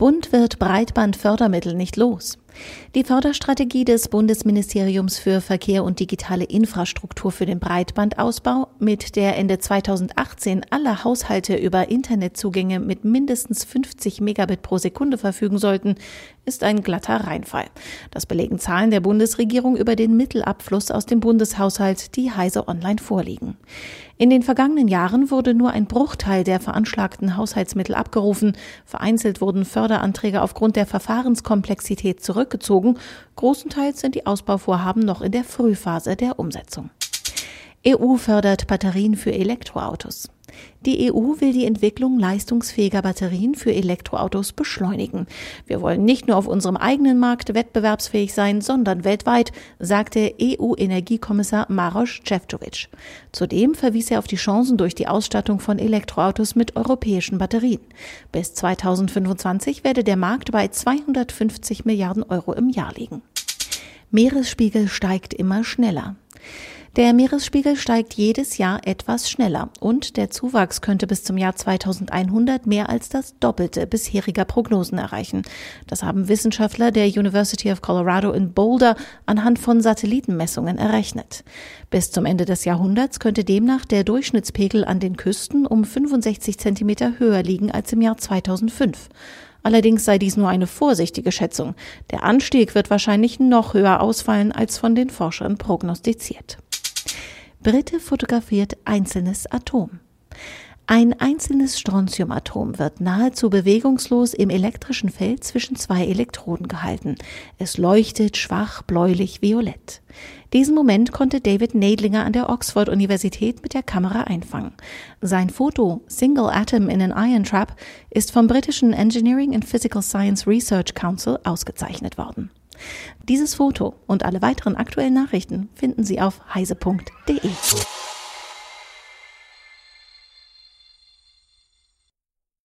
Bund wird Breitbandfördermittel nicht los. Die Förderstrategie des Bundesministeriums für Verkehr und digitale Infrastruktur für den Breitbandausbau, mit der Ende 2018 alle Haushalte über Internetzugänge mit mindestens 50 Megabit pro Sekunde verfügen sollten, ist ein glatter Reinfall. Das belegen Zahlen der Bundesregierung über den Mittelabfluss aus dem Bundeshaushalt, die Heise Online vorliegen. In den vergangenen Jahren wurde nur ein Bruchteil der veranschlagten Haushaltsmittel abgerufen. Vereinzelt wurden Förderanträge aufgrund der Verfahrenskomplexität zurückgezogen. Großenteils sind die Ausbauvorhaben noch in der Frühphase der Umsetzung. EU fördert Batterien für Elektroautos. Die EU will die Entwicklung leistungsfähiger Batterien für Elektroautos beschleunigen. Wir wollen nicht nur auf unserem eigenen Markt wettbewerbsfähig sein, sondern weltweit, sagte EU-Energiekommissar Maros Cevcovic. Zudem verwies er auf die Chancen durch die Ausstattung von Elektroautos mit europäischen Batterien. Bis 2025 werde der Markt bei 250 Milliarden Euro im Jahr liegen. Meeresspiegel steigt immer schneller. Der Meeresspiegel steigt jedes Jahr etwas schneller und der Zuwachs könnte bis zum Jahr 2100 mehr als das Doppelte bisheriger Prognosen erreichen. Das haben Wissenschaftler der University of Colorado in Boulder anhand von Satellitenmessungen errechnet. Bis zum Ende des Jahrhunderts könnte demnach der Durchschnittspegel an den Küsten um 65 Zentimeter höher liegen als im Jahr 2005. Allerdings sei dies nur eine vorsichtige Schätzung. Der Anstieg wird wahrscheinlich noch höher ausfallen als von den Forschern prognostiziert. Brite fotografiert einzelnes Atom. Ein einzelnes Strontiumatom wird nahezu bewegungslos im elektrischen Feld zwischen zwei Elektroden gehalten. Es leuchtet schwach bläulich-violett. Diesen Moment konnte David Nadlinger an der Oxford-Universität mit der Kamera einfangen. Sein Foto Single Atom in an Iron Trap ist vom britischen Engineering and Physical Science Research Council ausgezeichnet worden. Dieses Foto und alle weiteren aktuellen Nachrichten finden Sie auf heise.de.